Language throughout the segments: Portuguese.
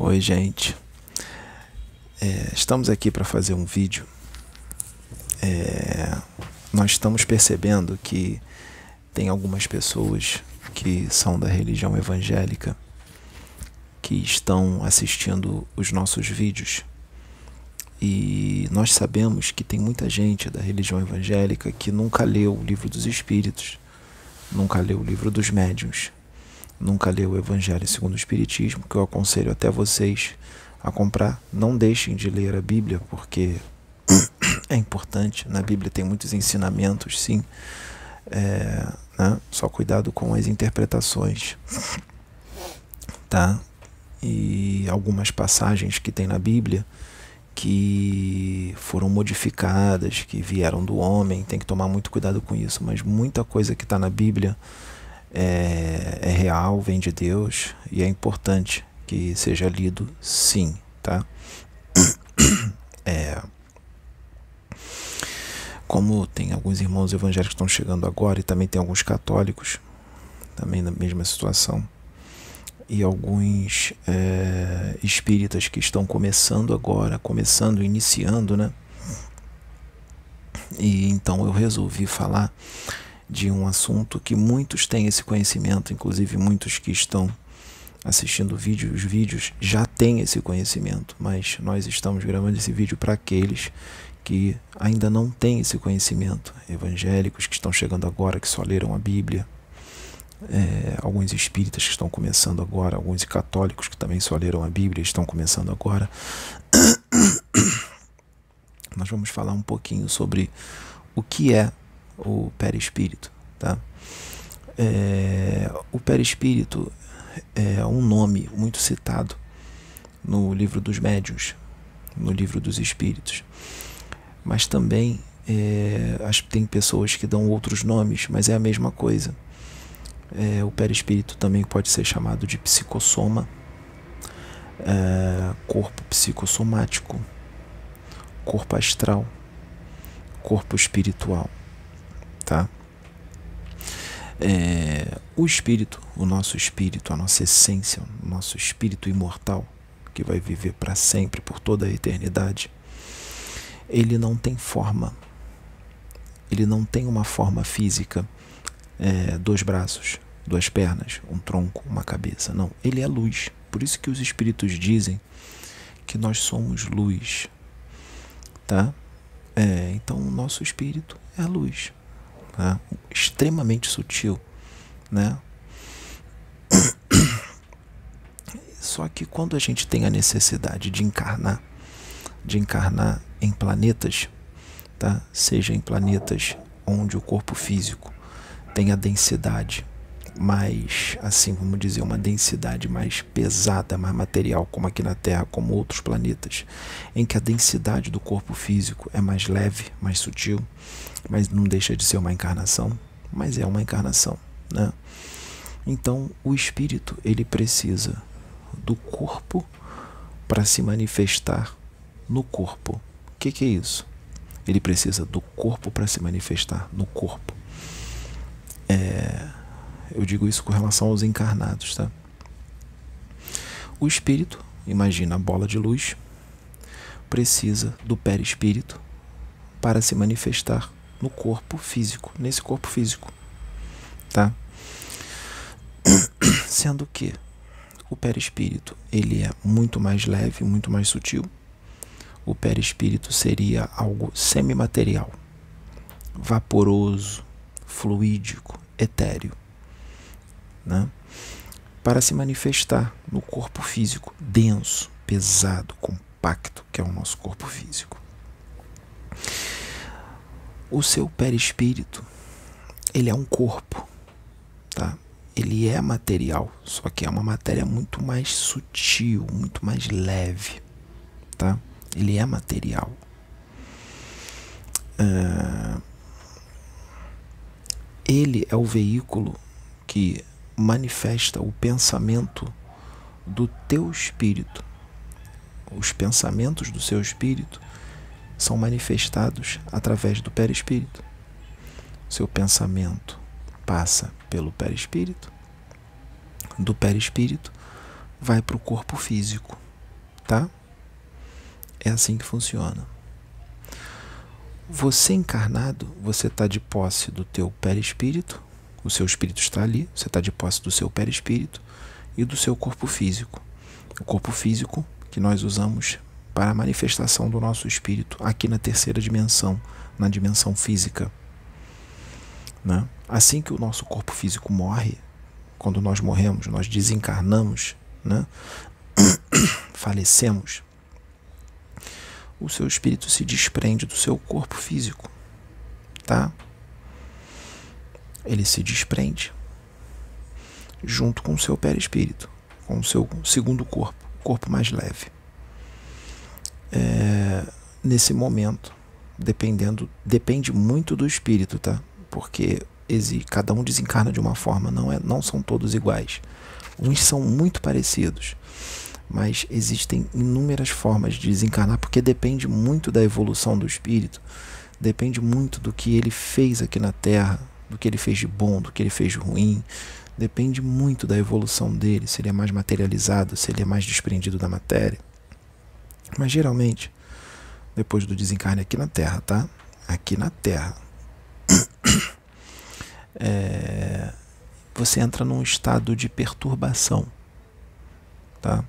Oi, gente. É, estamos aqui para fazer um vídeo. É, nós estamos percebendo que tem algumas pessoas que são da religião evangélica que estão assistindo os nossos vídeos. E nós sabemos que tem muita gente da religião evangélica que nunca leu o livro dos Espíritos, nunca leu o livro dos Médiuns nunca leu o Evangelho segundo o Espiritismo, que eu aconselho até vocês a comprar. Não deixem de ler a Bíblia, porque é importante. Na Bíblia tem muitos ensinamentos, sim. É, né? Só cuidado com as interpretações, tá? E algumas passagens que tem na Bíblia que foram modificadas, que vieram do homem, tem que tomar muito cuidado com isso. Mas muita coisa que está na Bíblia é, é real, vem de Deus e é importante que seja lido sim, tá? É, como tem alguns irmãos evangélicos que estão chegando agora e também tem alguns católicos também na mesma situação e alguns é, espíritas que estão começando agora, começando, iniciando, né? E então eu resolvi falar de um assunto que muitos têm esse conhecimento, inclusive muitos que estão assistindo vídeo, os vídeos já têm esse conhecimento, mas nós estamos gravando esse vídeo para aqueles que ainda não têm esse conhecimento, evangélicos que estão chegando agora, que só leram a Bíblia, é, alguns espíritas que estão começando agora, alguns católicos que também só leram a Bíblia estão começando agora. Nós vamos falar um pouquinho sobre o que é o perispírito. Tá? É, o perispírito é um nome muito citado no livro dos médiuns, no livro dos espíritos. Mas também é, tem pessoas que dão outros nomes, mas é a mesma coisa. É, o perispírito também pode ser chamado de psicossoma, é, corpo psicossomático, corpo astral, corpo espiritual tá? É, o espírito, o nosso espírito, a nossa essência, o nosso espírito imortal, que vai viver para sempre, por toda a eternidade, ele não tem forma. Ele não tem uma forma física, é, dois braços, duas pernas, um tronco, uma cabeça. Não, ele é luz. Por isso que os espíritos dizem que nós somos luz, tá? É, então o nosso espírito é luz né? extremamente sutil, né? Só que quando a gente tem a necessidade de encarnar, de encarnar em planetas, tá? Seja em planetas onde o corpo físico tem a densidade mais, assim, vamos dizer, uma densidade mais pesada, mais material, como aqui na Terra, como outros planetas, em que a densidade do corpo físico é mais leve, mais sutil, mas não deixa de ser uma encarnação, mas é uma encarnação, né? Então, o espírito, ele precisa do corpo para se manifestar no corpo. O que, que é isso? Ele precisa do corpo para se manifestar no corpo. É, eu digo isso com relação aos encarnados, tá? O espírito, imagina a bola de luz, precisa do perispírito para se manifestar no corpo físico, nesse corpo físico, tá? Sendo que o perispírito, ele é muito mais leve, muito mais sutil. O perispírito seria algo semimaterial, vaporoso, fluídico, etéreo né? para se manifestar no corpo físico denso, pesado, compacto, que é o nosso corpo físico. O seu perispírito, ele é um corpo, tá? Ele é material, só que é uma matéria muito mais sutil, muito mais leve, tá? Ele é material. Uh, ele é o veículo que manifesta o pensamento do teu espírito. Os pensamentos do seu espírito são manifestados através do perispírito. Seu pensamento passa pelo perispírito, do perispírito vai para o corpo físico, tá? É assim que funciona. Você encarnado, você está de posse do teu perispírito, o seu espírito está ali, você está de posse do seu perispírito e do seu corpo físico. O corpo físico que nós usamos para a manifestação do nosso espírito aqui na terceira dimensão, na dimensão física. Né? Assim que o nosso corpo físico morre, quando nós morremos, nós desencarnamos, né? falecemos, o seu espírito se desprende do seu corpo físico, tá? Ele se desprende junto com o seu perispírito, com o seu segundo corpo, corpo mais leve. É, nesse momento, dependendo, depende muito do espírito, tá? Porque cada um desencarna de uma forma, não é, não são todos iguais. Uns são muito parecidos mas existem inúmeras formas de desencarnar porque depende muito da evolução do espírito, depende muito do que ele fez aqui na Terra, do que ele fez de bom, do que ele fez de ruim, depende muito da evolução dele, se ele é mais materializado, se ele é mais desprendido da matéria. Mas geralmente, depois do desencarne aqui na Terra, tá? Aqui na Terra, é, você entra num estado de perturbação, tá?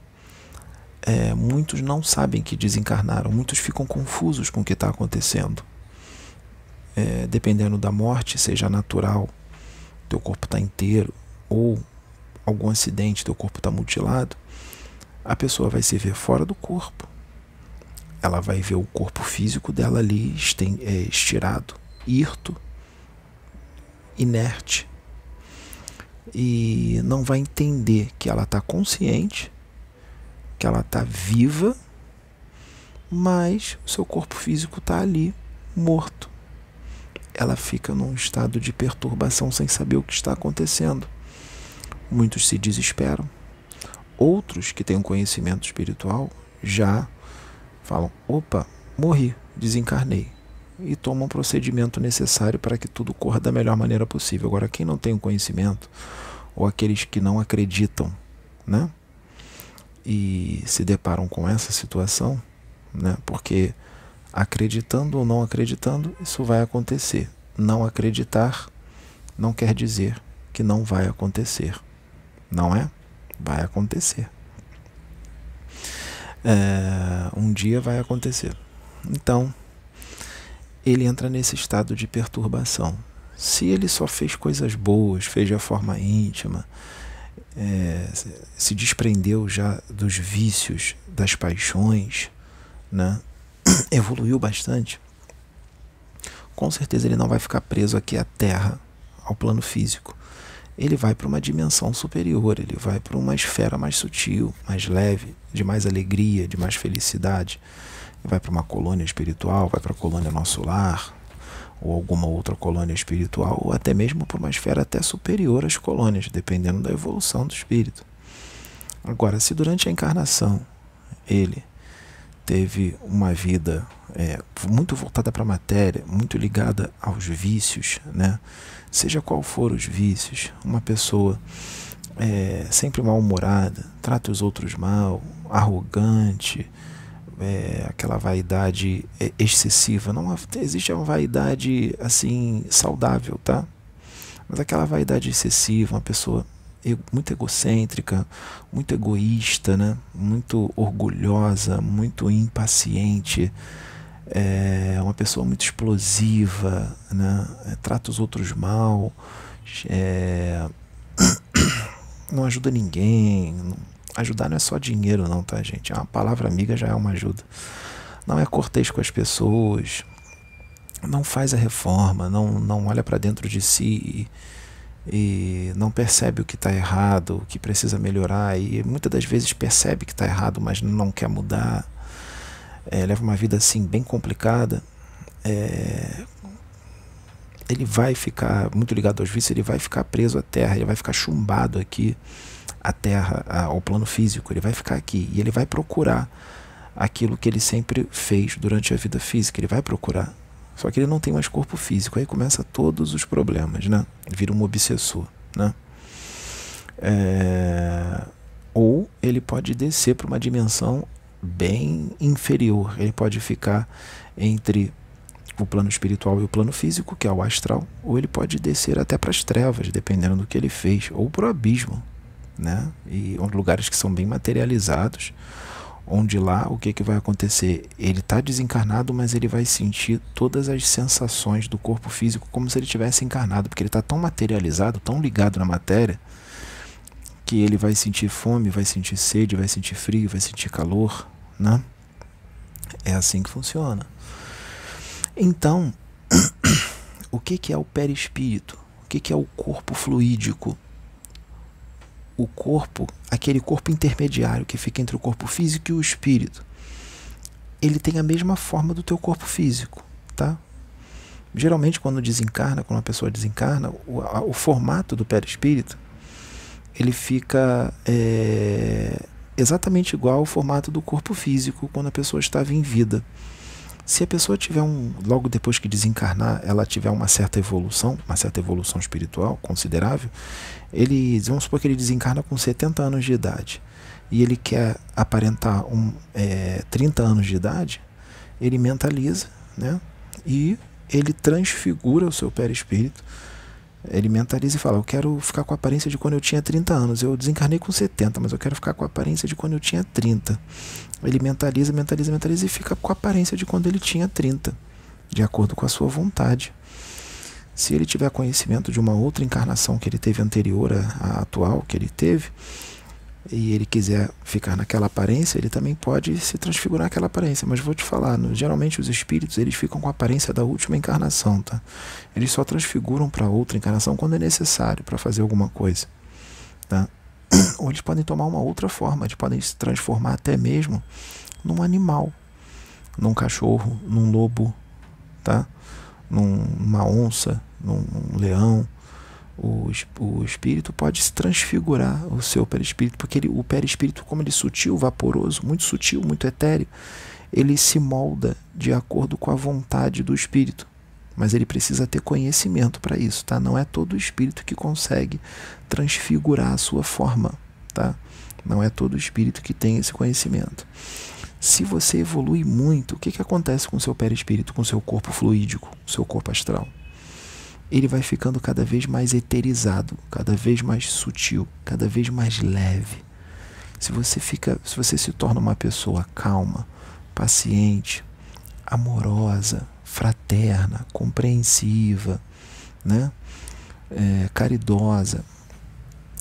é, muitos não sabem que desencarnaram, muitos ficam confusos com o que está acontecendo. É, dependendo da morte, seja natural, teu corpo está inteiro, ou algum acidente, teu corpo está mutilado, a pessoa vai se ver fora do corpo. Ela vai ver o corpo físico dela ali é, estirado, hirto, inerte. E não vai entender que ela está consciente que ela está viva, mas o seu corpo físico está ali, morto. Ela fica num estado de perturbação sem saber o que está acontecendo. Muitos se desesperam. Outros que têm um conhecimento espiritual já falam: opa, morri, desencarnei. E tomam o procedimento necessário para que tudo corra da melhor maneira possível. Agora, quem não tem o conhecimento, ou aqueles que não acreditam, né? e se deparam com essa situação, né? Porque acreditando ou não acreditando, isso vai acontecer. Não acreditar não quer dizer que não vai acontecer, não é? Vai acontecer. É, um dia vai acontecer. Então, ele entra nesse estado de perturbação. Se ele só fez coisas boas, fez de forma íntima, é, se desprendeu já dos vícios, das paixões, né? evoluiu bastante, com certeza ele não vai ficar preso aqui à Terra, ao plano físico. Ele vai para uma dimensão superior, ele vai para uma esfera mais sutil, mais leve, de mais alegria, de mais felicidade. Ele vai para uma colônia espiritual, vai para a colônia Nosso Lar, ou alguma outra colônia espiritual, ou até mesmo para uma esfera até superior às colônias, dependendo da evolução do espírito. Agora, se durante a encarnação ele teve uma vida é, muito voltada para a matéria, muito ligada aos vícios, né? Seja qual for os vícios, uma pessoa é, sempre mal-humorada, trata os outros mal, arrogante, é, aquela vaidade é, excessiva. Não existe uma vaidade assim saudável, tá? Mas aquela vaidade excessiva, uma pessoa muito egocêntrica, muito egoísta, né? Muito orgulhosa, muito impaciente, é uma pessoa muito explosiva, né? É, trata os outros mal, é, não ajuda ninguém, Ajudar não é só dinheiro, não, tá, gente? Uma palavra amiga já é uma ajuda. Não é cortês com as pessoas, não faz a reforma, não, não olha para dentro de si e, e não percebe o que está errado, o que precisa melhorar e muitas das vezes percebe que está errado, mas não quer mudar. É, leva uma vida assim bem complicada. É, ele vai ficar muito ligado aos vícios, ele vai ficar preso à terra, ele vai ficar chumbado aqui a terra, ao plano físico, ele vai ficar aqui e ele vai procurar aquilo que ele sempre fez durante a vida física, ele vai procurar. Só que ele não tem mais corpo físico, aí começa todos os problemas, né? Vira um obsessor, né? É... Ou ele pode descer para uma dimensão bem inferior. Ele pode ficar entre o plano espiritual e o plano físico, que é o astral, ou ele pode descer até para as trevas, dependendo do que ele fez, ou para o abismo, né? E lugares que são bem materializados, onde lá o que, que vai acontecer? Ele está desencarnado, mas ele vai sentir todas as sensações do corpo físico como se ele tivesse encarnado, porque ele está tão materializado, tão ligado na matéria, que ele vai sentir fome, vai sentir sede, vai sentir frio, vai sentir calor, né? É assim que funciona. Então, o que, que é o perispírito? O que, que é o corpo fluídico? O corpo, aquele corpo intermediário que fica entre o corpo físico e o espírito, ele tem a mesma forma do teu corpo físico, tá? Geralmente, quando desencarna, quando uma pessoa desencarna, o, a, o formato do perispírito ele fica é, exatamente igual ao formato do corpo físico quando a pessoa estava em vida. Se a pessoa tiver um, logo depois que desencarnar, ela tiver uma certa evolução, uma certa evolução espiritual considerável, ele, vamos supor que ele desencarna com 70 anos de idade e ele quer aparentar um, é, 30 anos de idade, ele mentaliza, né? E ele transfigura o seu perispírito ele mentaliza e fala: Eu quero ficar com a aparência de quando eu tinha 30 anos. Eu desencarnei com 70, mas eu quero ficar com a aparência de quando eu tinha 30. Ele mentaliza, mentaliza, mentaliza e fica com a aparência de quando ele tinha 30, de acordo com a sua vontade. Se ele tiver conhecimento de uma outra encarnação que ele teve anterior à atual que ele teve, e ele quiser ficar naquela aparência, ele também pode se transfigurar naquela aparência. Mas vou te falar, no, geralmente os espíritos eles ficam com a aparência da última encarnação, tá? Eles só transfiguram para outra encarnação quando é necessário para fazer alguma coisa, tá? Ou eles podem tomar uma outra forma, eles podem se transformar até mesmo num animal, num cachorro, num lobo, tá? Num, numa onça, num, num leão o, o espírito pode se transfigurar o seu perispírito, porque ele, o perispírito, como ele é sutil, vaporoso, muito sutil, muito etéreo, ele se molda de acordo com a vontade do espírito. Mas ele precisa ter conhecimento para isso, tá? Não é todo espírito que consegue transfigurar a sua forma, tá? Não é todo espírito que tem esse conhecimento. Se você evolui muito, o que, que acontece com o seu perispírito, com o seu corpo fluídico, o seu corpo astral? Ele vai ficando cada vez mais eterizado, cada vez mais sutil, cada vez mais leve. Se você fica, se você se torna uma pessoa calma, paciente, amorosa, fraterna, compreensiva, né? É, caridosa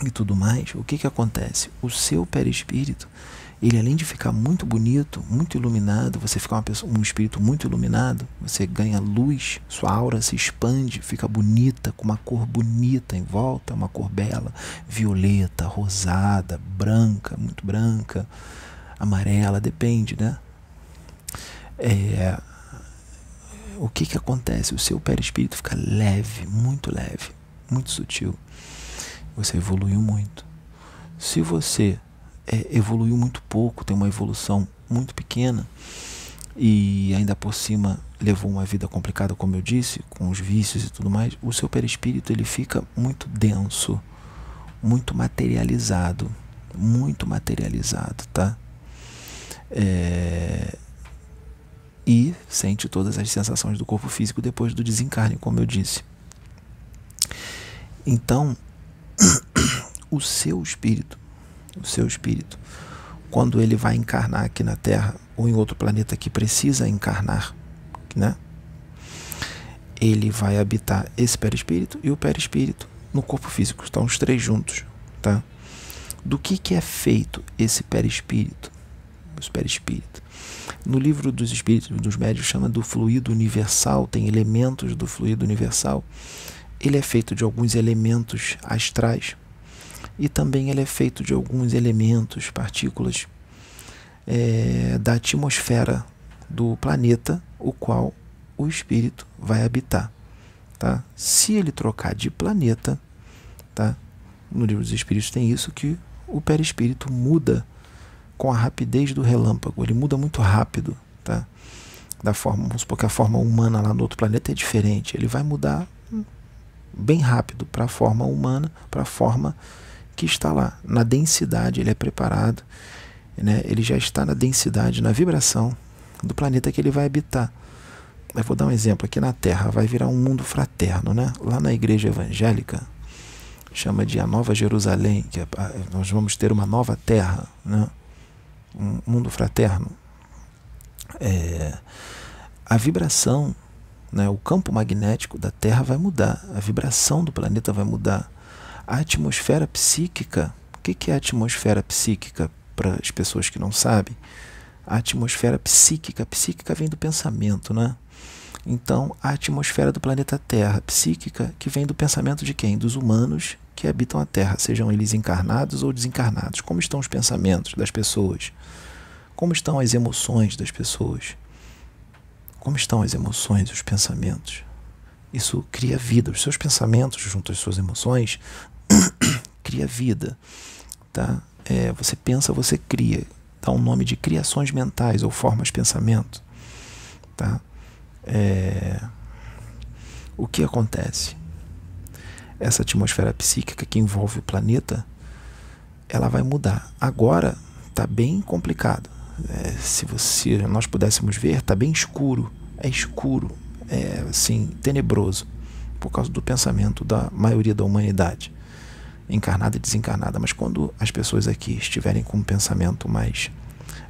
e tudo mais, o que, que acontece? O seu perispírito ele além de ficar muito bonito, muito iluminado, você fica pessoa, um espírito muito iluminado, você ganha luz, sua aura se expande, fica bonita, com uma cor bonita em volta, uma cor bela, violeta, rosada, branca, muito branca, amarela, depende, né? É, o que que acontece? O seu perispírito fica leve, muito leve, muito sutil. Você evoluiu muito. Se você é, evoluiu muito pouco, tem uma evolução muito pequena e ainda por cima levou uma vida complicada, como eu disse, com os vícios e tudo mais, o seu perispírito ele fica muito denso, muito materializado, muito materializado, tá? É... E sente todas as sensações do corpo físico depois do desencarne, como eu disse. Então, o seu espírito o seu espírito, quando ele vai encarnar aqui na Terra ou em outro planeta que precisa encarnar, né? Ele vai habitar esse perispírito e o perispírito no corpo físico, estão os três juntos, tá? Do que que é feito esse perispírito? Os perispíritos. No livro dos espíritos dos médios chama do fluido universal, tem elementos do fluido universal. Ele é feito de alguns elementos astrais, e também ele é feito de alguns elementos, partículas é, da atmosfera do planeta, o qual o espírito vai habitar. Tá? Se ele trocar de planeta, tá? no livro dos espíritos tem isso, que o perispírito muda com a rapidez do relâmpago, ele muda muito rápido. Tá? Da forma, vamos supor que a forma humana lá no outro planeta é diferente, ele vai mudar bem rápido para a forma humana, para a forma que está lá. Na densidade, ele é preparado. né, ele já está na densidade, na vibração do planeta que ele vai habitar. Eu vou dar um exemplo aqui na Terra, vai virar um mundo fraterno, né? Lá na igreja evangélica, chama de a Nova Jerusalém, que é, nós vamos ter uma nova terra, né? um mundo fraterno. É, a vibração, né? o campo magnético da Terra vai mudar, a vibração do planeta vai mudar, a atmosfera psíquica. O que, que é a atmosfera psíquica para as pessoas que não sabem? A atmosfera psíquica, psíquica vem do pensamento, né? Então, a atmosfera do planeta Terra, psíquica, que vem do pensamento de quem? Dos humanos que habitam a Terra, sejam eles encarnados ou desencarnados. Como estão os pensamentos das pessoas? Como estão as emoções das pessoas? Como estão as emoções e os pensamentos? Isso cria vida. Os seus pensamentos, junto às suas emoções, cria vida. Tá? É, você pensa, você cria. Dá um nome de criações mentais ou formas de pensamento. Tá? É, o que acontece? essa atmosfera psíquica que envolve o planeta, ela vai mudar. Agora está bem complicado. É, se você, nós pudéssemos ver, está bem escuro. É escuro, é assim, tenebroso, por causa do pensamento da maioria da humanidade, encarnada e desencarnada. Mas quando as pessoas aqui estiverem com um pensamento mais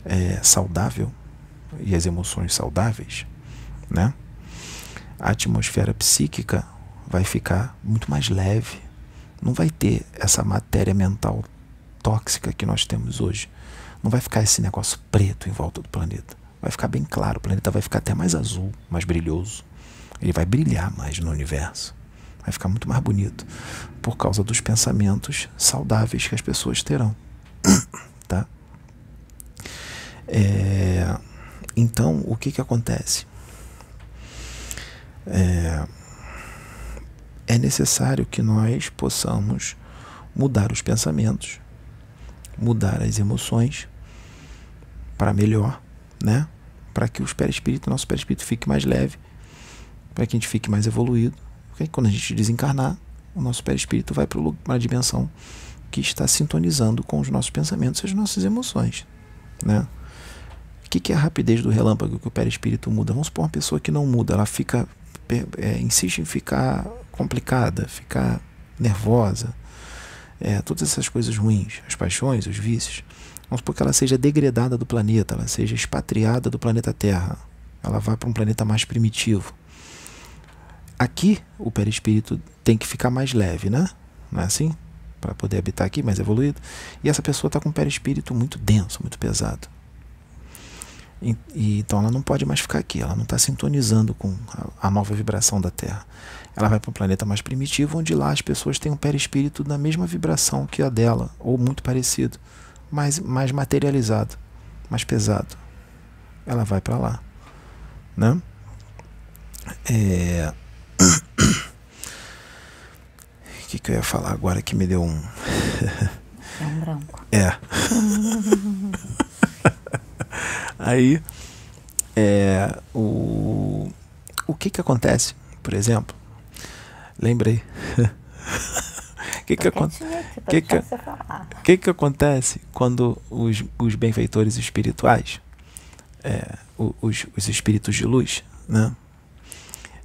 é, saudável e as emoções saudáveis, né? A atmosfera psíquica vai ficar muito mais leve. Não vai ter essa matéria mental tóxica que nós temos hoje. Não vai ficar esse negócio preto em volta do planeta. Vai ficar bem claro. O planeta vai ficar até mais azul, mais brilhoso. Ele vai brilhar mais no universo. Vai ficar muito mais bonito por causa dos pensamentos saudáveis que as pessoas terão. tá? É, então, o que, que acontece? É, é necessário que nós possamos mudar os pensamentos, mudar as emoções para melhor, né? Para que o perispírito, nosso perispírito fique mais leve, para que a gente fique mais evoluído. Porque quando a gente desencarnar, o nosso perispírito vai para uma dimensão que está sintonizando com os nossos pensamentos e as nossas emoções, né? O que, que é a rapidez do relâmpago que o perispírito muda? Vamos supor uma pessoa que não muda, ela fica é, insiste em ficar complicada, ficar nervosa, é, todas essas coisas ruins, as paixões, os vícios, vamos supor que ela seja degradada do planeta, ela seja expatriada do planeta Terra, ela vá para um planeta mais primitivo. Aqui o perispírito tem que ficar mais leve, né? Não é assim? Para poder habitar aqui, mais evoluído. E essa pessoa está com um perispírito muito denso, muito pesado. E, e, então ela não pode mais ficar aqui, ela não está sintonizando com a, a, nova vibração da Terra. Ela vai para um planeta mais primitivo, onde lá as pessoas têm um perispírito na mesma vibração que a dela, ou muito parecido, mas mais materializado, mais pesado. Ela vai para lá. Né? É... O que, que eu ia falar agora que me deu um. É um branco. É. Aí, é, o, o que que acontece, por exemplo? Lembrei. O que que, aconte que, que, que, que acontece quando os, os benfeitores espirituais, é, os, os espíritos de luz, né?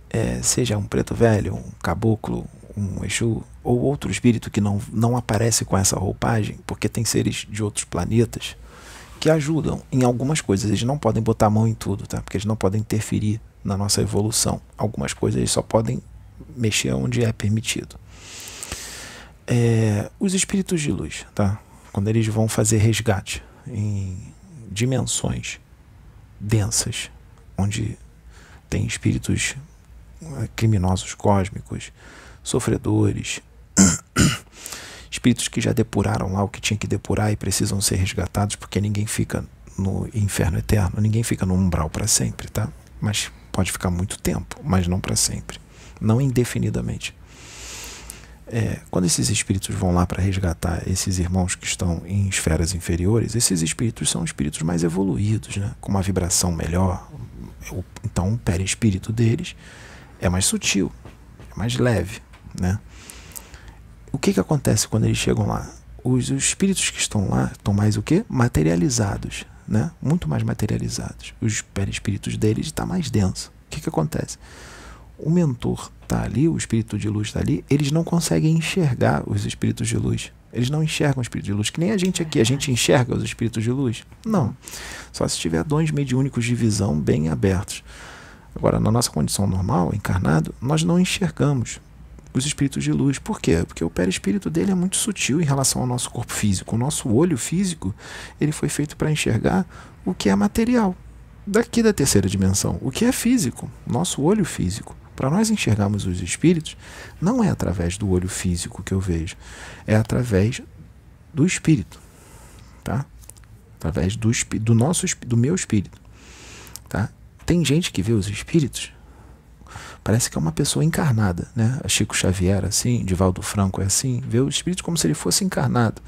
É, seja um preto velho, um caboclo, um Exu, ou outro espírito que não, não aparece com essa roupagem, porque tem seres de outros planetas, que ajudam em algumas coisas. Eles não podem botar a mão em tudo, tá? Porque eles não podem interferir na nossa evolução. Algumas coisas eles só podem mexer onde é permitido. É, os espíritos de luz, tá? Quando eles vão fazer resgate em dimensões densas, onde tem espíritos é, criminosos cósmicos, sofredores, espíritos que já depuraram lá o que tinha que depurar e precisam ser resgatados, porque ninguém fica no inferno eterno, ninguém fica no umbral para sempre, tá? Mas pode ficar muito tempo, mas não para sempre, não indefinidamente. É, quando esses espíritos vão lá para resgatar esses irmãos que estão em esferas inferiores, esses espíritos são espíritos mais evoluídos, né? com uma vibração melhor. Então, o perispírito deles é mais sutil, é mais leve. Né? O que, que acontece quando eles chegam lá? os, os espíritos que estão lá estão mais o que? Materializados, né? Muito mais materializados. Os perispíritos deles está mais denso. O que, que acontece? O mentor está ali, o espírito de luz está ali, eles não conseguem enxergar os espíritos de luz. Eles não enxergam o espírito de luz, que nem a gente aqui. A gente enxerga os espíritos de luz? Não. Só se tiver dons mediúnicos de visão bem abertos. Agora, na nossa condição normal, encarnado, nós não enxergamos os espíritos de luz. Por quê? Porque o perispírito dele é muito sutil em relação ao nosso corpo físico. O nosso olho físico, ele foi feito para enxergar o que é material. Daqui da terceira dimensão, o que é físico, nosso olho físico. Para nós enxergarmos os espíritos, não é através do olho físico que eu vejo, é através do espírito, tá? Através do, do nosso do meu espírito, tá? Tem gente que vê os espíritos, parece que é uma pessoa encarnada, né? A Chico Xavier assim, Divaldo Franco é assim, vê o espírito como se ele fosse encarnado.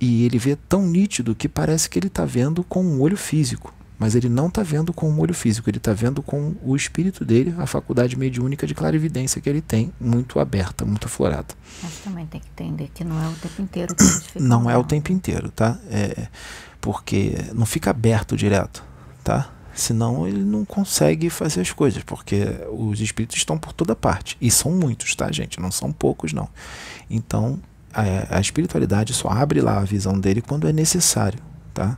E ele vê tão nítido que parece que ele está vendo com um olho físico mas ele não está vendo com o olho físico, ele está vendo com o espírito dele, a faculdade mediúnica de clarividência que ele tem, muito aberta, muito aflorada. Mas também tem que entender que não é o tempo inteiro que eles ficam Não é o tempo inteiro, tá? É, porque não fica aberto direto, tá? Senão ele não consegue fazer as coisas, porque os espíritos estão por toda parte. E são muitos, tá, gente? Não são poucos, não. Então, a, a espiritualidade só abre lá a visão dele quando é necessário, tá?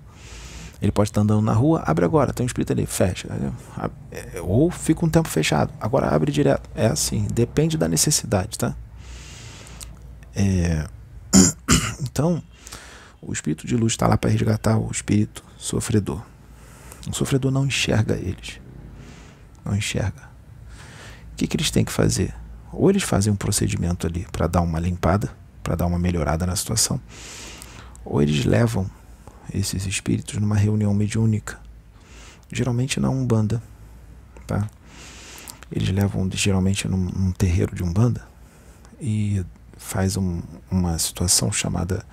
Ele pode estar andando na rua, abre agora, tem um espírito ali, fecha. É, ou fica um tempo fechado, agora abre direto. É assim, depende da necessidade, tá? É... Então, o espírito de luz está lá para resgatar o espírito sofredor. O sofredor não enxerga eles. Não enxerga. O que, que eles têm que fazer? Ou eles fazem um procedimento ali para dar uma limpada, para dar uma melhorada na situação, ou eles levam esses espíritos numa reunião mediúnica. Geralmente na Umbanda, tá? Eles levam geralmente num, num terreiro de Umbanda e faz um, uma situação chamada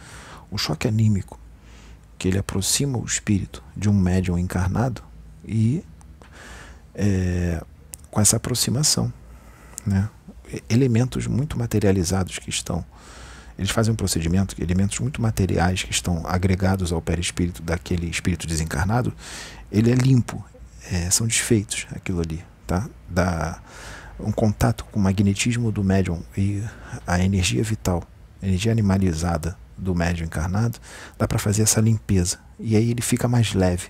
o choque anímico, que ele aproxima o espírito de um médium encarnado e é, com essa aproximação, né? elementos muito materializados que estão eles fazem um procedimento elementos muito materiais que estão agregados ao perispírito daquele espírito desencarnado, ele é limpo, é, são desfeitos aquilo ali, tá? Dá um contato com o magnetismo do médium e a energia vital, energia animalizada do médium encarnado, dá para fazer essa limpeza. E aí ele fica mais leve.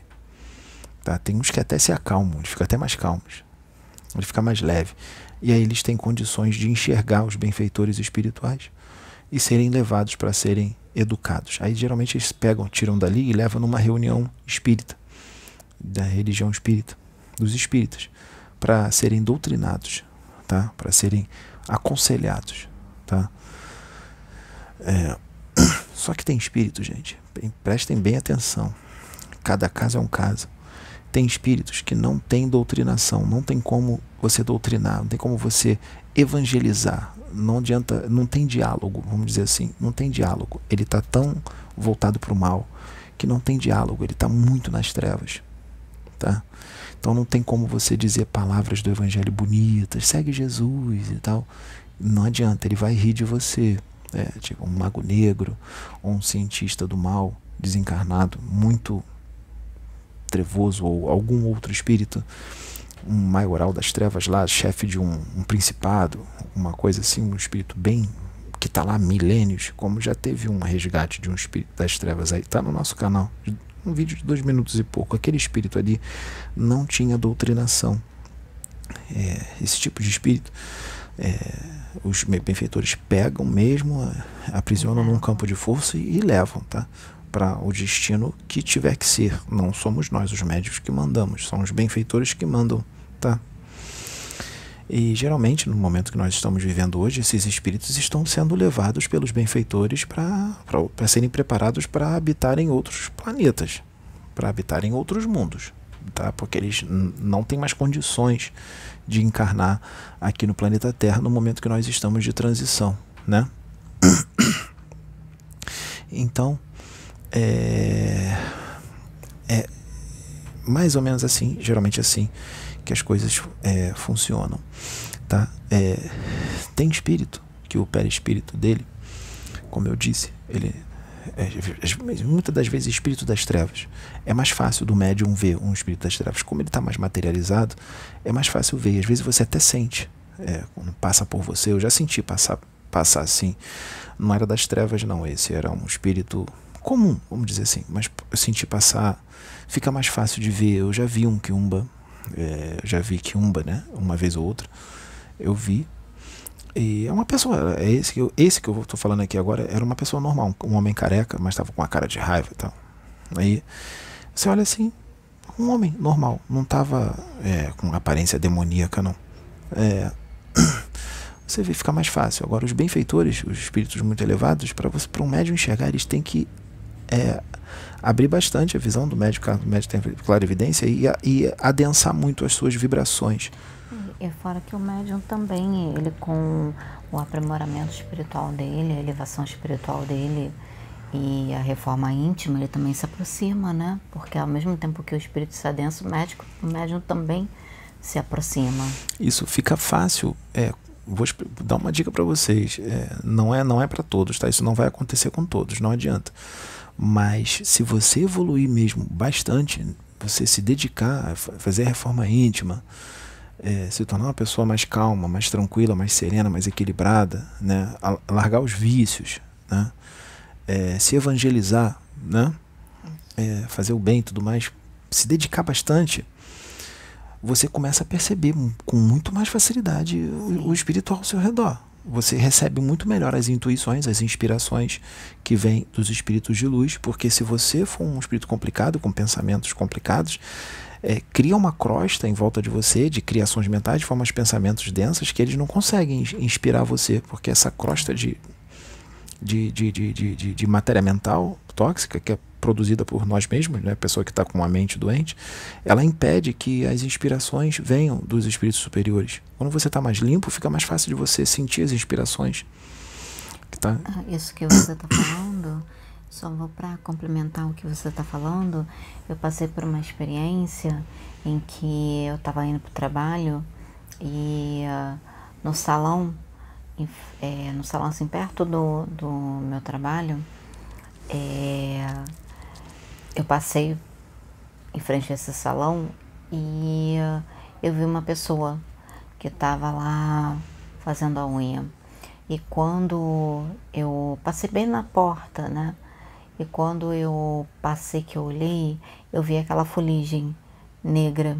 Tá? Tem uns que até se acalmam, eles ficam até mais calmos. Ele fica mais leve. E aí eles têm condições de enxergar os benfeitores espirituais e serem levados para serem educados. Aí geralmente eles pegam, tiram dali e levam numa reunião espírita, da religião espírita, dos espíritas, para serem doutrinados, tá? para serem aconselhados. Tá? É... Só que tem espírito, gente, prestem bem atenção. Cada caso é um caso. Tem espíritos que não têm doutrinação, não tem como você doutrinar, não tem como você evangelizar, não adianta, não tem diálogo, vamos dizer assim, não tem diálogo. Ele está tão voltado para o mal que não tem diálogo, ele está muito nas trevas, tá? Então não tem como você dizer palavras do evangelho bonitas, segue Jesus e tal. Não adianta, ele vai rir de você. É, tipo um mago negro ou um cientista do mal desencarnado, muito trevoso ou algum outro espírito um maioral das trevas lá, chefe de um, um principado, uma coisa assim, um espírito bem que está lá há milênios, como já teve um resgate de um espírito das trevas aí, está no nosso canal, um vídeo de dois minutos e pouco. Aquele espírito ali não tinha doutrinação. É, esse tipo de espírito, é, os benfeitores pegam mesmo, aprisionam num campo de força e, levam, tá? para o destino que tiver que ser. Não somos nós os médicos que mandamos, são os benfeitores que mandam, tá? E geralmente, no momento que nós estamos vivendo hoje, esses espíritos estão sendo levados pelos benfeitores para serem preparados para habitar em outros planetas, para habitar em outros mundos, tá? Porque eles não têm mais condições de encarnar aqui no planeta Terra no momento que nós estamos de transição, né? Então, é, é mais ou menos assim, geralmente assim, que as coisas é, funcionam. Tá? É, tem espírito, que o perispírito dele, como eu disse, ele muitas das vezes espírito das trevas. É mais fácil do médium ver um espírito das trevas. Como ele está mais materializado, é mais fácil ver. Às vezes você até sente. É, quando passa por você, eu já senti passar, passar assim. Não era das trevas, não. Esse era um espírito comum, vamos dizer assim. Mas eu senti passar. Fica mais fácil de ver. Eu já vi um Kiumba. É, já vi Kiumba, né? Uma vez ou outra. Eu vi e é uma pessoa, é esse que eu, esse que eu tô falando aqui agora era uma pessoa normal, um homem careca, mas estava com uma cara de raiva e tal. Aí você olha assim, um homem normal, não estava é, com aparência demoníaca, não. É, você vê, fica mais fácil. Agora, os benfeitores, os espíritos muito elevados, para você para um médium enxergar, eles têm que é, abrir bastante a visão do médico, o médico tem clara evidência, e, e adensar muito as suas vibrações. E fora que o médium também, ele com o aprimoramento espiritual dele, a elevação espiritual dele e a reforma íntima, ele também se aproxima, né? Porque ao mesmo tempo que o espírito se adensa, o, médico, o médium também se aproxima. Isso fica fácil. É, vou dar uma dica para vocês. É, não é, não é para todos, tá? Isso não vai acontecer com todos, não adianta. Mas se você evoluir mesmo bastante, você se dedicar a fazer a reforma íntima, é, se tornar uma pessoa mais calma, mais tranquila, mais serena, mais equilibrada, né? largar os vícios, né? É, se evangelizar, né? É, fazer o bem e tudo mais, se dedicar bastante, você começa a perceber com muito mais facilidade o, o espiritual ao seu redor. Você recebe muito melhor as intuições, as inspirações que vêm dos espíritos de luz, porque se você for um espírito complicado, com pensamentos complicados, é, cria uma crosta em volta de você de criações mentais, de formas pensamentos densas que eles não conseguem inspirar você, porque essa crosta de, de, de, de, de, de matéria mental tóxica, que é produzida por nós mesmos, né, a pessoa que está com a mente doente, ela impede que as inspirações venham dos espíritos superiores. Quando você está mais limpo, fica mais fácil de você sentir as inspirações. Tá? Ah, isso que você está falando só vou para complementar o que você está falando. Eu passei por uma experiência em que eu estava indo para o trabalho e uh, no salão, é, no salão assim perto do, do meu trabalho, é, eu passei em frente a esse salão e uh, eu vi uma pessoa que estava lá fazendo a unha. E quando eu passei bem na porta, né? E quando eu passei que eu olhei, eu vi aquela fuligem negra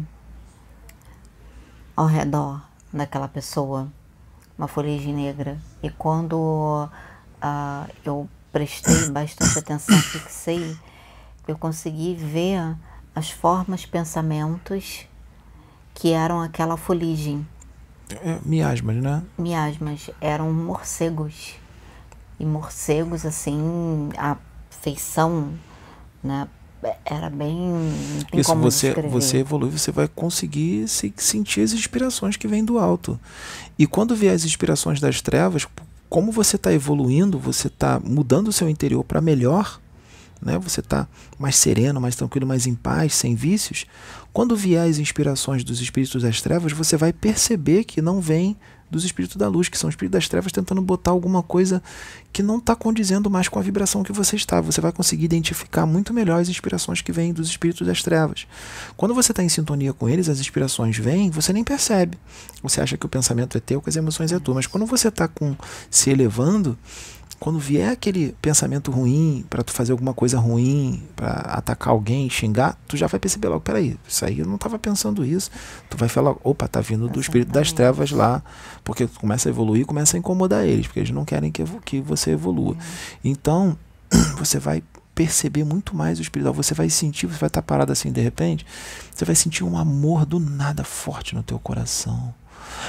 ao redor daquela pessoa, uma fuligem negra. E quando uh, eu prestei bastante atenção, fixei, eu consegui ver as formas, pensamentos que eram aquela fuligem. É, miasmas, né? Miasmas, eram morcegos. E morcegos, assim, a feição, né? Era bem. Isso, você, você evolui, você vai conseguir se, sentir as inspirações que vêm do alto. E quando vier as inspirações das trevas, como você está evoluindo, você está mudando o seu interior para melhor, né? Você está mais sereno, mais tranquilo, mais em paz, sem vícios. Quando vier as inspirações dos espíritos das trevas, você vai perceber que não vem dos espíritos da luz, que são os espíritos das trevas tentando botar alguma coisa que não está condizendo mais com a vibração que você está. Você vai conseguir identificar muito melhor as inspirações que vêm dos espíritos das trevas. Quando você está em sintonia com eles, as inspirações vêm, você nem percebe. Você acha que o pensamento é teu, que as emoções é tua. Mas quando você está se elevando, quando vier aquele pensamento ruim para tu fazer alguma coisa ruim, para atacar alguém, xingar, tu já vai perceber logo, peraí, isso aí eu não estava pensando isso. Tu vai falar, opa, tá vindo do espírito das trevas lá, porque tu começa a evoluir, começa a incomodar eles, porque eles não querem que, que você evolua. Então, você vai perceber muito mais o espiritual, você vai sentir, você vai estar parado assim de repente, você vai sentir um amor do nada forte no teu coração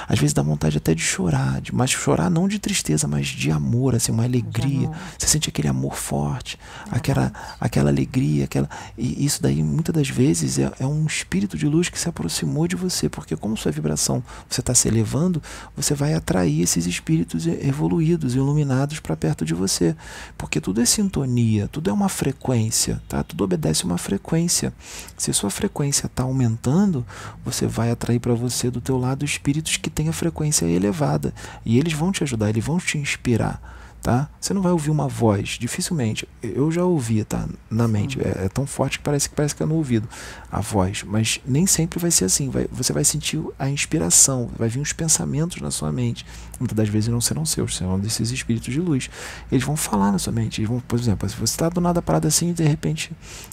às vezes dá vontade até de chorar, de, mas chorar não de tristeza, mas de amor, assim, uma alegria. Você sente aquele amor forte, aquela, aquela alegria, aquela. E isso daí, muitas das vezes, é, é um espírito de luz que se aproximou de você, porque como sua vibração você está se elevando, você vai atrair esses espíritos evoluídos, iluminados para perto de você. Porque tudo é sintonia, tudo é uma frequência, tá? Tudo obedece uma frequência. Se sua frequência está aumentando, você vai atrair para você do teu lado espíritos que têm a frequência elevada. E eles vão te ajudar, eles vão te inspirar. tá? Você não vai ouvir uma voz, dificilmente. Eu já ouvi, tá? Na mente. É, é, tão forte que parece que parece que é no ouvido a voz, mas nem sempre vai ser assim. Vai, você vai sentir a inspiração, vai vir os pensamentos na sua mente. Muitas das vezes não serão seus, serão desses espíritos de luz. Eles vão falar na sua mente. Eles vão, por exemplo, se você está do nada parado assim e de repente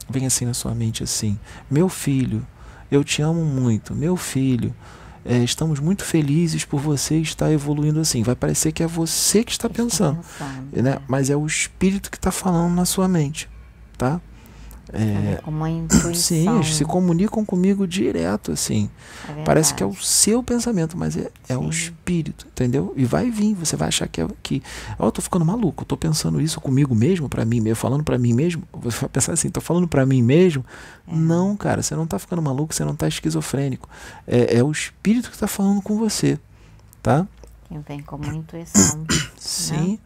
vem assim na sua mente assim: Meu filho, eu te amo muito, meu filho é, estamos muito felizes por você estar evoluindo assim. Vai parecer que é você que está pensando, né? É. mas é o espírito que está falando na sua mente, tá? É, uma intuição. Sim, eles se comunicam comigo direto, assim. É Parece que é o seu pensamento, mas é, é o espírito, entendeu? E vai vir, você vai achar que é que. Ó, oh, eu tô ficando maluco, eu tô pensando isso comigo mesmo, para mim mesmo, falando para mim mesmo. Você vai pensar assim, tô falando para mim mesmo. É. Não, cara, você não tá ficando maluco, você não tá esquizofrênico. É, é o espírito que tá falando com você, tá? Que vem como intuição. Sim. Né?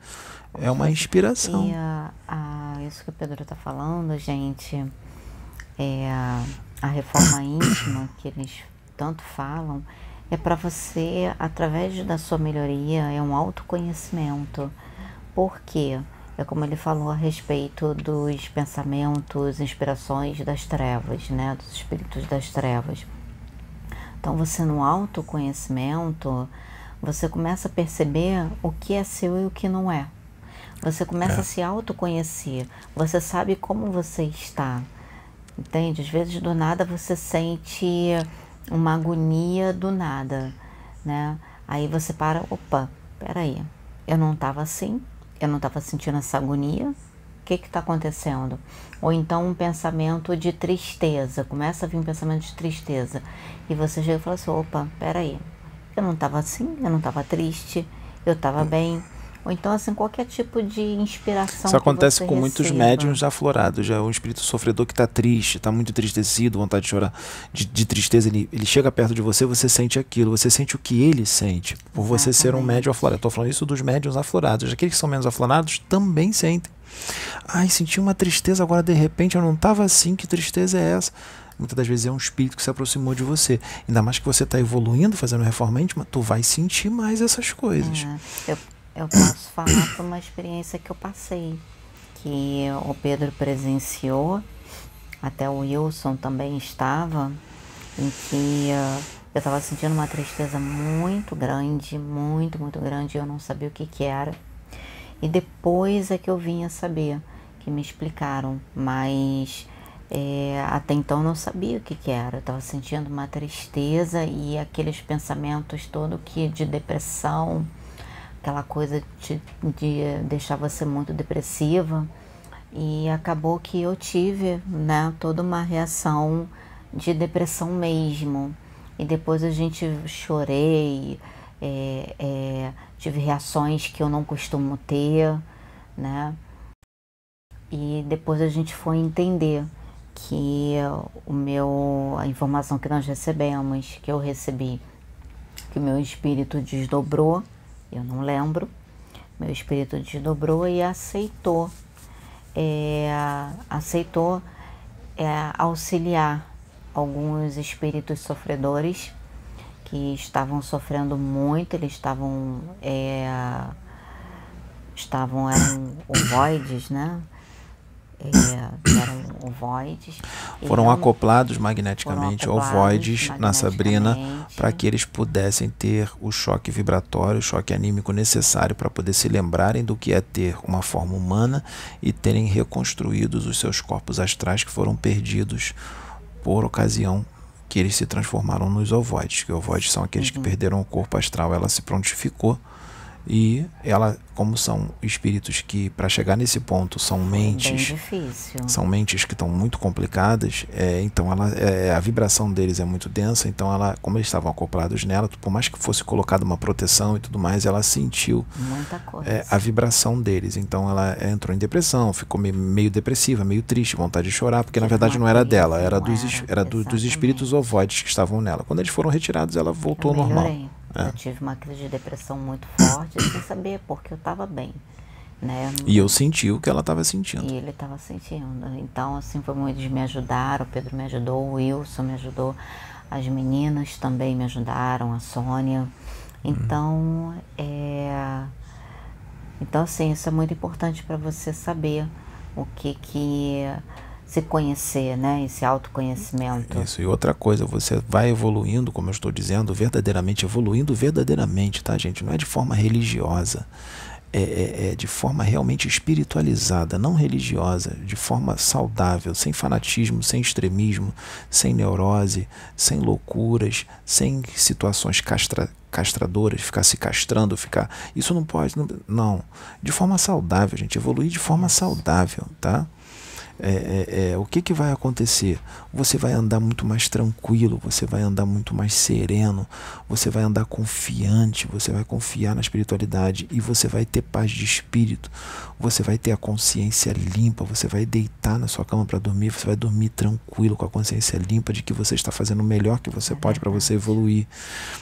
É uma inspiração. E a, a, isso que o Pedro está falando, gente, é a, a reforma íntima que eles tanto falam, é para você, através da sua melhoria, é um autoconhecimento. Por quê? É como ele falou a respeito dos pensamentos, inspirações das trevas, né? Dos espíritos das trevas. Então, você no autoconhecimento, você começa a perceber o que é seu e o que não é. Você começa é. a se autoconhecer. Você sabe como você está. Entende? Às vezes do nada você sente uma agonia do nada, né? Aí você para, opa, peraí, eu não estava assim, eu não estava sentindo essa agonia, o que está acontecendo? Ou então um pensamento de tristeza, começa a vir um pensamento de tristeza, e você chega e fala assim, opa, peraí, eu não estava assim, eu não estava triste, eu estava hum. bem, ou então, assim, qualquer tipo de inspiração. Isso acontece com receba. muitos médiums aflorados. Já o espírito sofredor que está triste, está muito entristecido, vontade de chorar, de, de, tristeza, ele, ele chega perto de você, você sente aquilo, você sente o que ele sente, por Exatamente. você ser um médium aflorado. Estou falando isso dos médiums aflorados. Aqueles que são menos aflorados também sentem. Ai, senti uma tristeza agora de repente, eu não estava assim, que tristeza é essa? muitas das vezes é um espírito que se aproximou de você. Ainda mais que você está evoluindo, fazendo reforma íntima, tu vai sentir mais essas coisas. É, eu, eu posso falar por uma experiência que eu passei, que o Pedro presenciou, até o Wilson também estava, em que uh, eu estava sentindo uma tristeza muito grande, muito, muito grande, eu não sabia o que, que era. E depois é que eu vim a saber, que me explicaram, mas é, até então eu não sabia o que, que era. Eu estava sentindo uma tristeza e aqueles pensamentos todo que de depressão, aquela coisa de, de deixar você muito depressiva. E acabou que eu tive né, toda uma reação de depressão mesmo. E depois a gente chorei, é, é, tive reações que eu não costumo ter, né? E depois a gente foi entender que o meu, a informação que nós recebemos, que eu recebi, que o meu espírito desdobrou eu não lembro. Meu espírito desdobrou e aceitou, é, aceitou é, auxiliar alguns espíritos sofredores que estavam sofrendo muito, eles estavam é, estavam eram ovoides, né? Eram ovoides. Foram acoplados magneticamente, foram acoplados ovoides, na Sabrina, para que eles pudessem ter o choque vibratório, o choque anímico necessário para poder se lembrarem do que é ter uma forma humana e terem reconstruídos os seus corpos astrais que foram perdidos por ocasião que eles se transformaram nos ovoides, que ovoides são aqueles uhum. que perderam o corpo astral, ela se prontificou e ela como são espíritos que para chegar nesse ponto são mentes são mentes que estão muito complicadas é, então ela é, a vibração deles é muito densa então ela como eles estavam acoplados nela por mais que fosse colocada uma proteção e tudo mais ela sentiu é, a vibração deles. Então ela entrou em depressão ficou meio, depressiva meio triste vontade de chorar porque na verdade não era dela era dos era, era do, dos espíritos ovoides que estavam nela. Quando eles foram retirados ela voltou ao normal é. Eu tive uma crise de depressão muito forte, sem saber porque eu estava bem. Né? E eu senti o que ela estava sentindo. E ele estava sentindo. Então, assim, foi muito, eles me ajudaram, o Pedro me ajudou, o Wilson me ajudou, as meninas também me ajudaram, a Sônia. Então, hum. é, Então, assim, isso é muito importante para você saber o que que se conhecer, né? Esse autoconhecimento. Isso, e outra coisa, você vai evoluindo, como eu estou dizendo, verdadeiramente, evoluindo verdadeiramente, tá, gente? Não é de forma religiosa. É, é, é, de forma realmente espiritualizada, não religiosa, de forma saudável, sem fanatismo, sem extremismo, sem neurose, sem loucuras, sem situações castra, castradoras, ficar se castrando, ficar. Isso não pode. Não, não. De forma saudável, gente. Evoluir de forma saudável, tá? É, é, é, o que, que vai acontecer? Você vai andar muito mais tranquilo, você vai andar muito mais sereno, você vai andar confiante, você vai confiar na espiritualidade e você vai ter paz de espírito, você vai ter a consciência limpa, você vai deitar na sua cama para dormir, você vai dormir tranquilo, com a consciência limpa de que você está fazendo o melhor que você pode para você evoluir.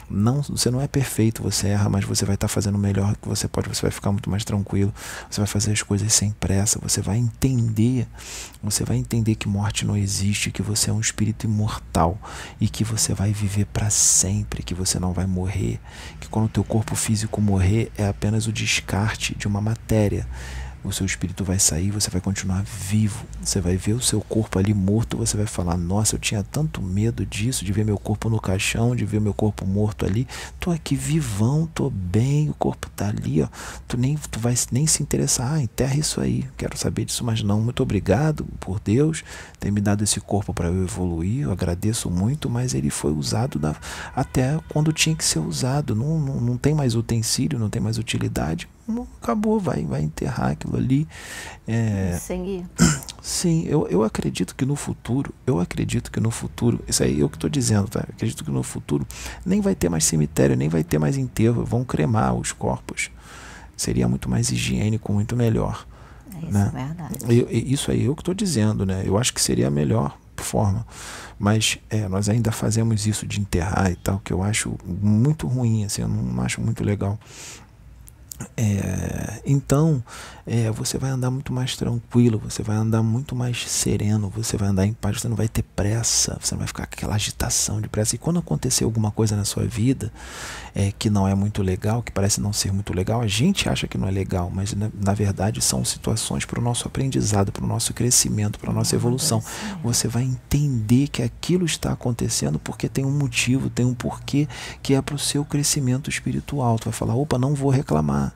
Não, você não é perfeito, você erra, mas você vai estar fazendo o melhor que você pode, você vai ficar muito mais tranquilo, você vai fazer as coisas sem pressa, você vai entender você vai entender que morte não existe, que você é um espírito imortal e que você vai viver para sempre, que você não vai morrer, que quando o teu corpo físico morrer é apenas o descarte de uma matéria o seu espírito vai sair, você vai continuar vivo. Você vai ver o seu corpo ali morto, você vai falar: "Nossa, eu tinha tanto medo disso, de ver meu corpo no caixão, de ver meu corpo morto ali. Tô aqui vivão, tô bem, o corpo tá ali, ó. Tu nem tu vai nem se interessar, ah, enterra isso aí. Quero saber disso, mas não. Muito obrigado por Deus ter me dado esse corpo para eu evoluir. Eu agradeço muito, mas ele foi usado da, até quando tinha que ser usado. Não, não, não tem mais utensílio, não tem mais utilidade acabou, vai, vai enterrar aquilo ali. É, sim, eu, eu acredito que no futuro, eu acredito que no futuro, isso aí eu que estou dizendo, tá? Eu acredito que no futuro nem vai ter mais cemitério, nem vai ter mais enterro, vão cremar os corpos. Seria muito mais higiênico, muito melhor. É isso né? é verdade. Eu, isso aí eu que estou dizendo, né? Eu acho que seria a melhor forma. Mas é, nós ainda fazemos isso de enterrar e tal, que eu acho muito ruim, assim, eu não acho muito legal. É, então é, você vai andar muito mais tranquilo, você vai andar muito mais sereno, você vai andar em paz, você não vai ter pressa, você não vai ficar com aquela agitação de pressa. E quando acontecer alguma coisa na sua vida é, que não é muito legal, que parece não ser muito legal, a gente acha que não é legal, mas na, na verdade são situações para o nosso aprendizado, para o nosso crescimento, para a nossa evolução. Você vai entender que aquilo está acontecendo porque tem um motivo, tem um porquê que é para o seu crescimento espiritual. Tu vai falar, opa, não vou reclamar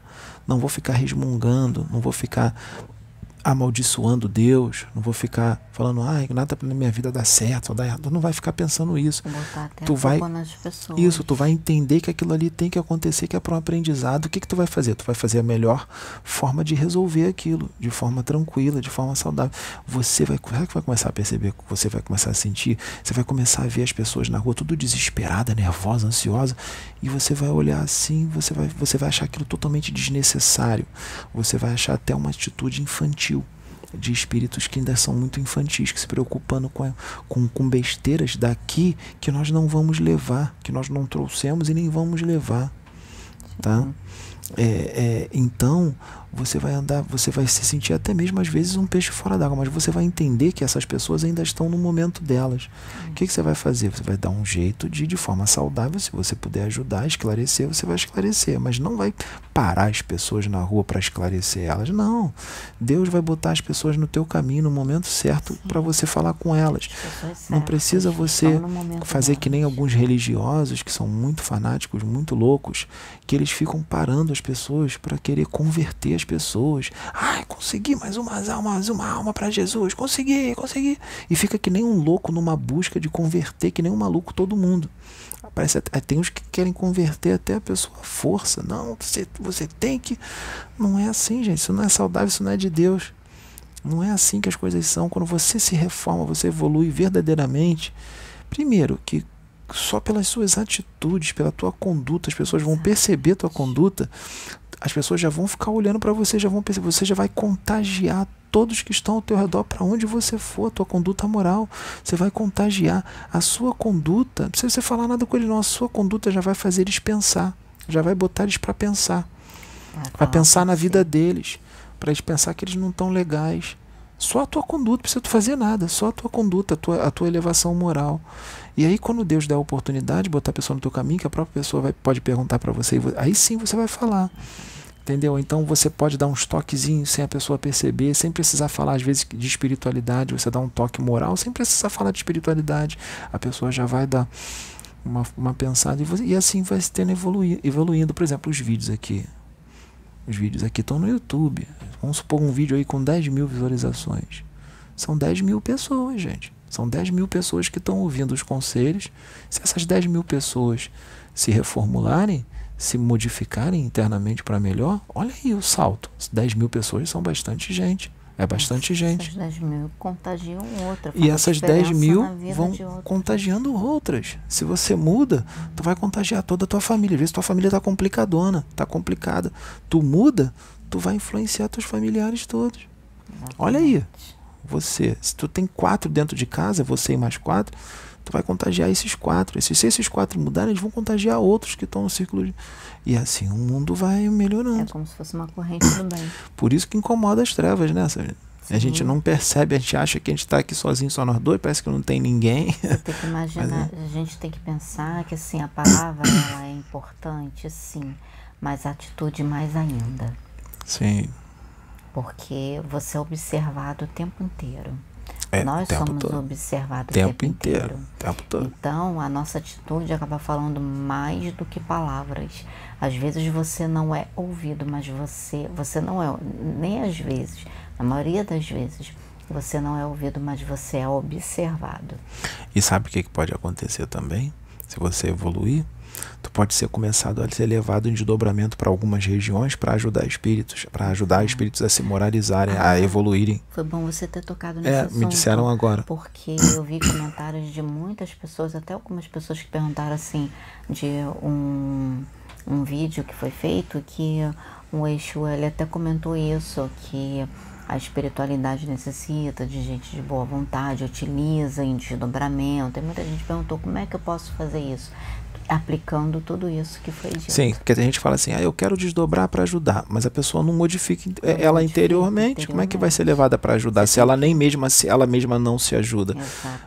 não vou ficar resmungando, não vou ficar amaldiçoando Deus, não vou ficar falando, ah, nada na minha vida dá certo, ou dá errado. Tu não vai ficar pensando isso. Tu vai isso, tu vai entender que aquilo ali tem que acontecer, que é para um aprendizado. O que que tu vai fazer? Tu vai fazer a melhor forma de resolver aquilo, de forma tranquila, de forma saudável. Você vai, sabe que vai começar a perceber, você vai começar a sentir, você vai começar a ver as pessoas na rua tudo desesperada, nervosa, ansiosa, e você vai olhar assim, você vai, você vai achar aquilo totalmente desnecessário. Você vai achar até uma atitude infantil de espíritos que ainda são muito infantis, que se preocupando com, com, com besteiras daqui que nós não vamos levar, que nós não trouxemos e nem vamos levar. Tá? É, é, então você vai andar, você vai se sentir até mesmo às vezes um peixe fora d'água, mas você vai entender que essas pessoas ainda estão no momento delas. O que, que você vai fazer? Você vai dar um jeito de, de forma saudável, se você puder ajudar, esclarecer, você vai esclarecer, mas não vai parar as pessoas na rua para esclarecer elas. Não. Deus vai botar as pessoas no teu caminho no momento certo para você falar com elas. Não precisa você fazer que nem alguns religiosos que são muito fanáticos, muito loucos, que eles ficam parando as pessoas para querer converter as pessoas. Ai, consegui mais umas almas, uma alma para Jesus, consegui, consegui. E fica que nem um louco numa busca de converter, que nem um maluco todo mundo. Parece até, tem uns que querem converter até a pessoa à força. Não, você, você tem que. Não é assim, gente. Isso não é saudável, isso não é de Deus. Não é assim que as coisas são. Quando você se reforma, você evolui verdadeiramente. Primeiro, que só pelas suas atitudes, pela tua conduta, as pessoas vão perceber a tua conduta, as pessoas já vão ficar olhando para você, já vão perceber, você já vai contagiar todos que estão ao teu redor para onde você for, a tua conduta moral. Você vai contagiar a sua conduta. Não precisa você falar nada com eles, não. A sua conduta já vai fazer eles pensar, já vai botar eles para pensar. Vai pensar na vida deles, para eles pensar que eles não estão legais. Só a tua conduta, não precisa tu fazer nada, só a tua conduta, a tua, a tua elevação moral. E aí, quando Deus der a oportunidade de botar a pessoa no teu caminho, que a própria pessoa vai, pode perguntar para você, aí sim você vai falar Entendeu? Então você pode dar uns toquezinhos sem a pessoa perceber, sem precisar falar, às vezes, de espiritualidade. Você dá um toque moral, sem precisar falar de espiritualidade. A pessoa já vai dar uma, uma pensada e, você, e assim vai se tendo evoluir, evoluindo. Por exemplo, os vídeos aqui. Os vídeos aqui estão no YouTube. Vamos supor um vídeo aí com 10 mil visualizações. São 10 mil pessoas, gente. São 10 mil pessoas que estão ouvindo os conselhos. Se essas 10 mil pessoas se reformularem, se modificarem internamente para melhor, olha aí o salto. 10 mil pessoas são bastante gente. É bastante essas gente. Essas 10 mil contagiam outra. E essas 10 mil vão contagiando outras. Se você muda, tu vai contagiar toda a tua família. Às vezes tua família tá complicadona, tá complicada. Tu muda, tu vai influenciar teus familiares todos. Olha aí. Você, se tu tem quatro dentro de casa, você e mais quatro, tu vai contagiar esses quatro. Se, se esses quatro mudarem, eles vão contagiar outros que estão no círculo. De... E assim o mundo vai melhorando. É como se fosse uma corrente do bem. Por isso que incomoda as trevas, né? A gente não percebe, a gente acha que a gente está aqui sozinho, só nós dois, parece que não tem ninguém. Tem que imaginar, é. a gente tem que pensar que assim, a palavra é importante, sim, mas a atitude mais ainda. Sim. Porque você é observado o tempo inteiro. É, Nós somos todo. observados o tempo, tempo inteiro. inteiro. Tempo todo. Então, a nossa atitude acaba falando mais do que palavras. Às vezes você não é ouvido, mas você, você não é, nem às vezes, na maioria das vezes, você não é ouvido, mas você é observado. E sabe o que pode acontecer também? Se você evoluir, tu pode ser começado a ser levado em desdobramento para algumas regiões para ajudar espíritos, para ajudar ah. espíritos a se moralizarem, ah, a evoluírem. Foi bom você ter tocado nesse é, assunto. me disseram agora. Porque eu vi comentários de muitas pessoas, até algumas pessoas que perguntaram assim, de um, um vídeo que foi feito, que o Eixo, ele até comentou isso, que a espiritualidade necessita de gente de boa vontade, utiliza em desdobramento. E muita gente perguntou como é que eu posso fazer isso aplicando tudo isso que foi dito. Sim, porque a gente fala assim, ah, eu quero desdobrar para ajudar, mas a pessoa não modifica não ela modifica interiormente. interiormente. Como é que vai ser levada para ajudar se ela nem mesma se ela mesma não se ajuda?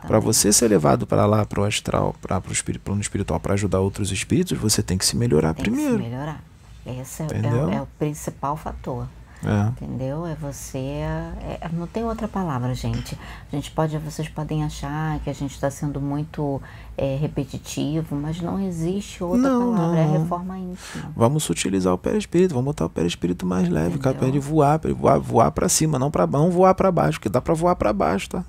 Para você ser levado para lá para o astral, para o espírito, plano espiritual, para ajudar outros espíritos, você tem que se melhorar tem primeiro. Que se melhorar. Esse é, é, é o principal fator. É. Entendeu? É você. É, é, não tem outra palavra, gente. A gente pode, vocês podem achar que a gente está sendo muito é, repetitivo, mas não existe outra não, palavra. Não. É reforma íntima. Vamos utilizar o perispírito, vamos botar o perispírito mais leve, Entendeu? capaz de voar, voar, voar para cima, não para não voar para baixo, porque dá para voar para baixo, tá?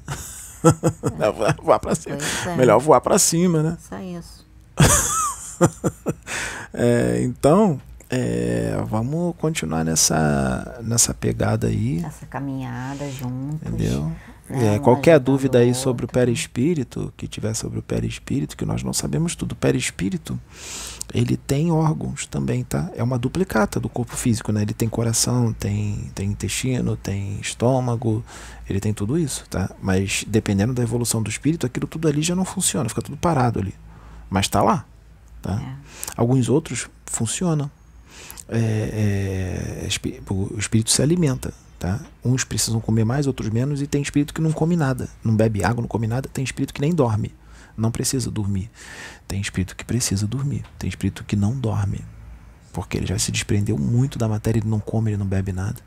É. voar para cima. É. Melhor voar para cima, né? Só isso. é, então, é, vamos continuar nessa, nessa pegada aí. Essa caminhada juntos. Entendeu? Né? É, qualquer dúvida aí sobre o perispírito, que tiver sobre o perispírito, que nós não sabemos tudo. O perispírito, ele tem órgãos também, tá? É uma duplicata do corpo físico, né? Ele tem coração, tem, tem intestino, tem estômago, ele tem tudo isso, tá? Mas dependendo da evolução do espírito, aquilo tudo ali já não funciona, fica tudo parado ali. Mas tá lá, tá? É. Alguns outros funcionam é, é, o espírito se alimenta. Tá? Uns precisam comer mais, outros menos, e tem espírito que não come nada, não bebe água, não come nada. Tem espírito que nem dorme, não precisa dormir. Tem espírito que precisa dormir, tem espírito que não dorme, porque ele já se desprendeu muito da matéria, ele não come, ele não bebe nada.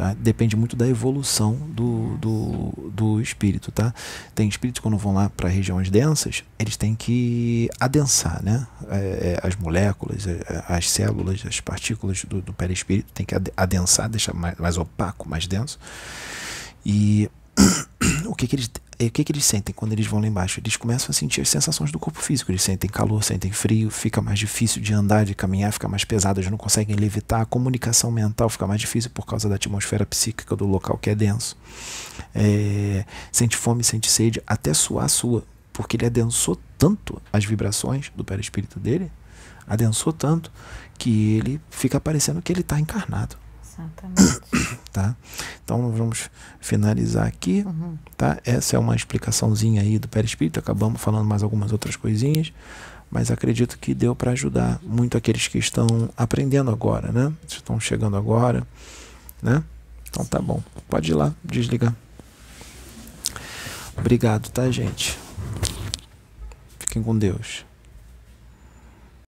Tá? Depende muito da evolução do, do, do espírito. Tá? Tem espíritos quando vão lá para regiões densas, eles têm que adensar né? É, é as moléculas, é, as células, as partículas do, do perispírito, tem que adensar, deixar mais, mais opaco, mais denso. E o que, que eles o que, que eles sentem quando eles vão lá embaixo? Eles começam a sentir as sensações do corpo físico. Eles sentem calor, sentem frio, fica mais difícil de andar, de caminhar, fica mais pesado, eles não conseguem levitar. A comunicação mental fica mais difícil por causa da atmosfera psíquica do local que é denso. É, sente fome, sente sede, até suar sua, porque ele adensou tanto as vibrações do perispírito dele, adensou tanto, que ele fica parecendo que ele está encarnado. Exatamente. Tá? Então vamos finalizar aqui. Uhum. Tá? Essa é uma explicaçãozinha aí do perispírito. Acabamos falando mais algumas outras coisinhas, mas acredito que deu para ajudar muito aqueles que estão aprendendo agora, né? Estão chegando agora, né? Então tá bom. Pode ir lá, desligar. Obrigado, tá, gente? Fiquem com Deus.